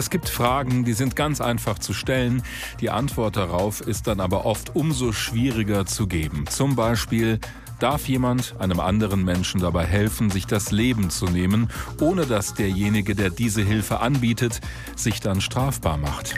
Es gibt Fragen, die sind ganz einfach zu stellen. Die Antwort darauf ist dann aber oft umso schwieriger zu geben. Zum Beispiel, darf jemand einem anderen Menschen dabei helfen, sich das Leben zu nehmen, ohne dass derjenige, der diese Hilfe anbietet, sich dann strafbar macht.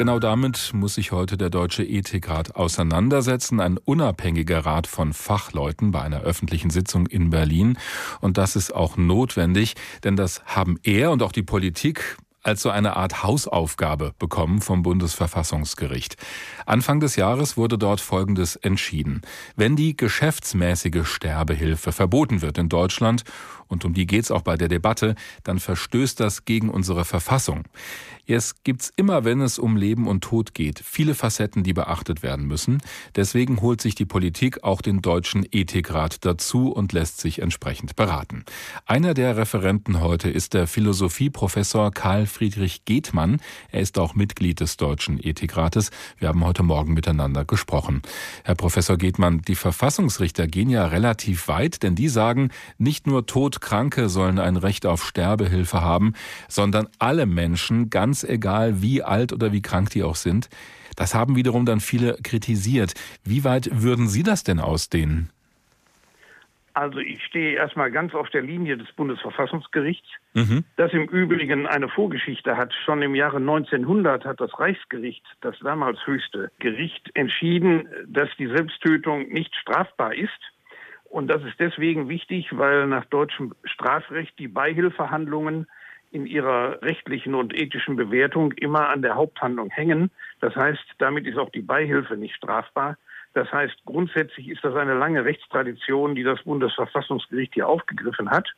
Genau damit muss sich heute der Deutsche Ethikrat auseinandersetzen, ein unabhängiger Rat von Fachleuten bei einer öffentlichen Sitzung in Berlin. Und das ist auch notwendig, denn das haben er und auch die Politik als so eine Art Hausaufgabe bekommen vom Bundesverfassungsgericht. Anfang des Jahres wurde dort Folgendes entschieden. Wenn die geschäftsmäßige Sterbehilfe verboten wird in Deutschland, und um die geht's auch bei der Debatte, dann verstößt das gegen unsere Verfassung. Es gibt's immer, wenn es um Leben und Tod geht, viele Facetten, die beachtet werden müssen. Deswegen holt sich die Politik auch den Deutschen Ethikrat dazu und lässt sich entsprechend beraten. Einer der Referenten heute ist der Philosophieprofessor Karl Friedrich Gethmann. Er ist auch Mitglied des Deutschen Ethikrates. Wir haben heute Morgen miteinander gesprochen. Herr Professor Gethmann, die Verfassungsrichter gehen ja relativ weit, denn die sagen, nicht nur Todkranke sollen ein Recht auf Sterbehilfe haben, sondern alle Menschen, ganz egal wie alt oder wie krank die auch sind. Das haben wiederum dann viele kritisiert. Wie weit würden Sie das denn ausdehnen? Also ich stehe erstmal ganz auf der Linie des Bundesverfassungsgerichts, mhm. das im Übrigen eine Vorgeschichte hat. Schon im Jahre 1900 hat das Reichsgericht, das damals höchste Gericht, entschieden, dass die Selbsttötung nicht strafbar ist. Und das ist deswegen wichtig, weil nach deutschem Strafrecht die Beihilfehandlungen in ihrer rechtlichen und ethischen Bewertung immer an der Haupthandlung hängen. Das heißt, damit ist auch die Beihilfe nicht strafbar. Das heißt, grundsätzlich ist das eine lange Rechtstradition, die das Bundesverfassungsgericht hier aufgegriffen hat.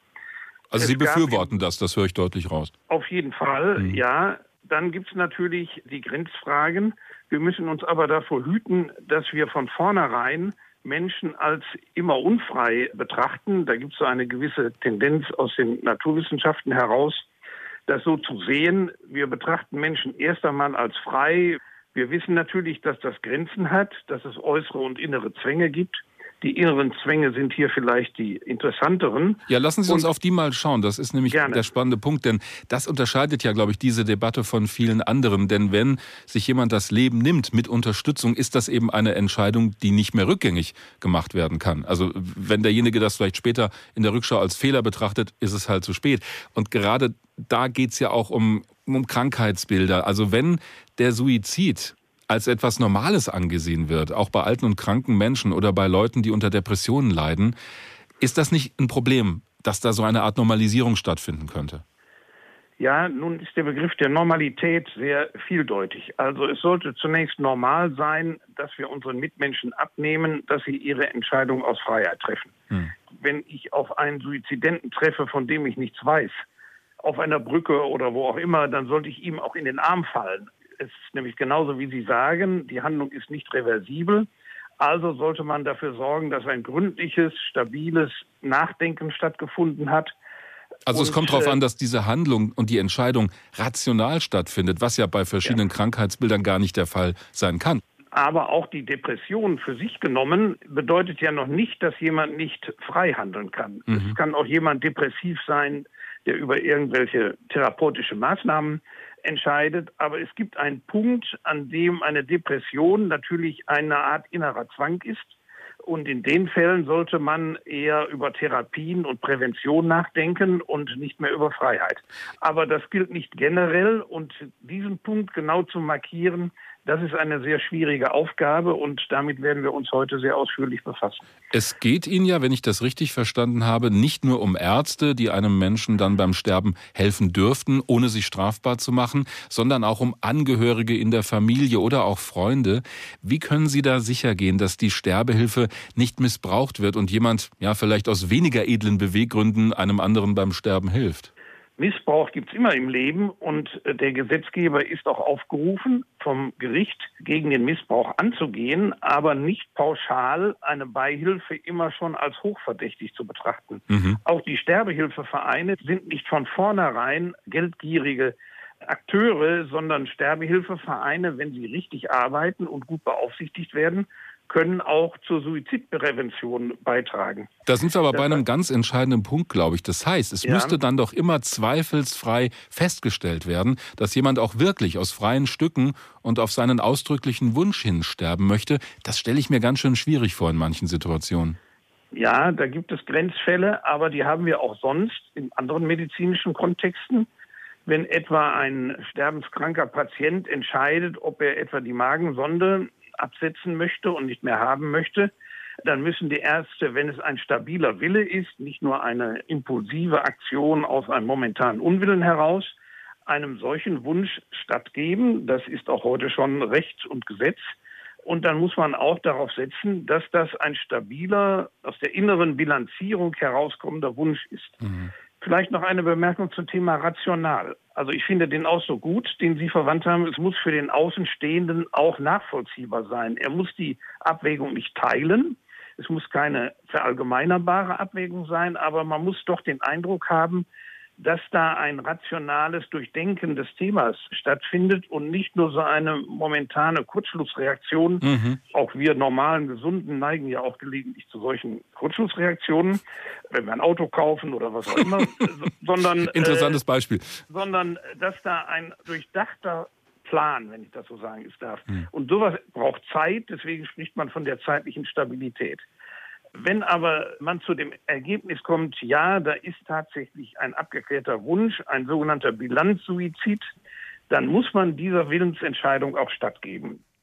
Also Sie befürworten das, das höre ich deutlich raus. Auf jeden Fall, mhm. ja. Dann gibt es natürlich die Grenzfragen. Wir müssen uns aber davor hüten, dass wir von vornherein Menschen als immer unfrei betrachten. Da gibt es so eine gewisse Tendenz aus den Naturwissenschaften heraus, das so zu sehen. Wir betrachten Menschen erst einmal als frei. Wir wissen natürlich, dass das Grenzen hat, dass es äußere und innere Zwänge gibt. Die inneren Zwänge sind hier vielleicht die interessanteren. Ja, lassen Sie uns auf die mal schauen. Das ist nämlich gerne. der spannende Punkt, denn das unterscheidet ja, glaube ich, diese Debatte von vielen anderen. Denn wenn sich jemand das Leben nimmt mit Unterstützung, ist das eben eine Entscheidung, die nicht mehr rückgängig gemacht werden kann. Also wenn derjenige das vielleicht später in der Rückschau als Fehler betrachtet, ist es halt zu spät. Und gerade da geht es ja auch um, um Krankheitsbilder. Also wenn der Suizid als etwas Normales angesehen wird, auch bei alten und kranken Menschen oder bei Leuten, die unter Depressionen leiden, ist das nicht ein Problem, dass da so eine Art Normalisierung stattfinden könnte? Ja, nun ist der Begriff der Normalität sehr vieldeutig. Also es sollte zunächst normal sein, dass wir unseren Mitmenschen abnehmen, dass sie ihre Entscheidung aus Freiheit treffen. Hm. Wenn ich auf einen Suizidenten treffe, von dem ich nichts weiß, auf einer Brücke oder wo auch immer, dann sollte ich ihm auch in den Arm fallen. Es ist nämlich genauso, wie Sie sagen, die Handlung ist nicht reversibel. Also sollte man dafür sorgen, dass ein gründliches, stabiles Nachdenken stattgefunden hat. Also und, es kommt darauf äh, an, dass diese Handlung und die Entscheidung rational stattfindet, was ja bei verschiedenen ja. Krankheitsbildern gar nicht der Fall sein kann. Aber auch die Depression für sich genommen bedeutet ja noch nicht, dass jemand nicht frei handeln kann. Mhm. Es kann auch jemand depressiv sein, der über irgendwelche therapeutische Maßnahmen entscheidet. Aber es gibt einen Punkt, an dem eine Depression natürlich eine Art innerer Zwang ist. Und in den Fällen sollte man eher über Therapien und Prävention nachdenken und nicht mehr über Freiheit. Aber das gilt nicht generell. Und diesen Punkt genau zu markieren, das ist eine sehr schwierige Aufgabe und damit werden wir uns heute sehr ausführlich befassen. Es geht Ihnen ja, wenn ich das richtig verstanden habe, nicht nur um Ärzte, die einem Menschen dann beim Sterben helfen dürften, ohne sich strafbar zu machen, sondern auch um Angehörige in der Familie oder auch Freunde. Wie können Sie da sicher gehen, dass die Sterbehilfe nicht missbraucht wird und jemand, ja, vielleicht aus weniger edlen Beweggründen einem anderen beim Sterben hilft? Missbrauch gibt es immer im Leben und äh, der Gesetzgeber ist auch aufgerufen, vom Gericht gegen den Missbrauch anzugehen, aber nicht pauschal eine Beihilfe immer schon als hochverdächtig zu betrachten. Mhm. Auch die Sterbehilfevereine sind nicht von vornherein geldgierige Akteure, sondern Sterbehilfevereine, wenn sie richtig arbeiten und gut beaufsichtigt werden, können auch zur Suizidprävention beitragen. Da sind wir aber das bei einem ganz entscheidenden Punkt, glaube ich. Das heißt, es ja. müsste dann doch immer zweifelsfrei festgestellt werden, dass jemand auch wirklich aus freien Stücken und auf seinen ausdrücklichen Wunsch hin sterben möchte. Das stelle ich mir ganz schön schwierig vor in manchen Situationen. Ja, da gibt es Grenzfälle, aber die haben wir auch sonst in anderen medizinischen Kontexten. Wenn etwa ein sterbenskranker Patient entscheidet, ob er etwa die Magensonde absetzen möchte und nicht mehr haben möchte, dann müssen die Ärzte, wenn es ein stabiler Wille ist, nicht nur eine impulsive Aktion aus einem momentanen Unwillen heraus, einem solchen Wunsch stattgeben. Das ist auch heute schon Recht und Gesetz. Und dann muss man auch darauf setzen, dass das ein stabiler, aus der inneren Bilanzierung herauskommender Wunsch ist. Mhm. Vielleicht noch eine Bemerkung zum Thema rational. Also ich finde den Ausdruck gut, den Sie verwandt haben. Es muss für den Außenstehenden auch nachvollziehbar sein. Er muss die Abwägung nicht teilen. Es muss keine verallgemeinerbare Abwägung sein, aber man muss doch den Eindruck haben, dass da ein rationales Durchdenken des Themas stattfindet und nicht nur so eine momentane Kurzschlussreaktion. Mhm. Auch wir normalen Gesunden neigen ja auch gelegentlich zu solchen Kurzschlussreaktionen, wenn wir ein Auto kaufen oder was auch immer, sondern interessantes äh, Beispiel, sondern dass da ein durchdachter Plan, wenn ich das so sagen darf. Mhm. Und sowas braucht Zeit, deswegen spricht man von der zeitlichen Stabilität. Wenn aber man zu dem Ergebnis kommt, ja, da ist tatsächlich ein abgeklärter Wunsch, ein sogenannter Bilanzsuizid, dann muss man dieser Willensentscheidung auch stattgeben.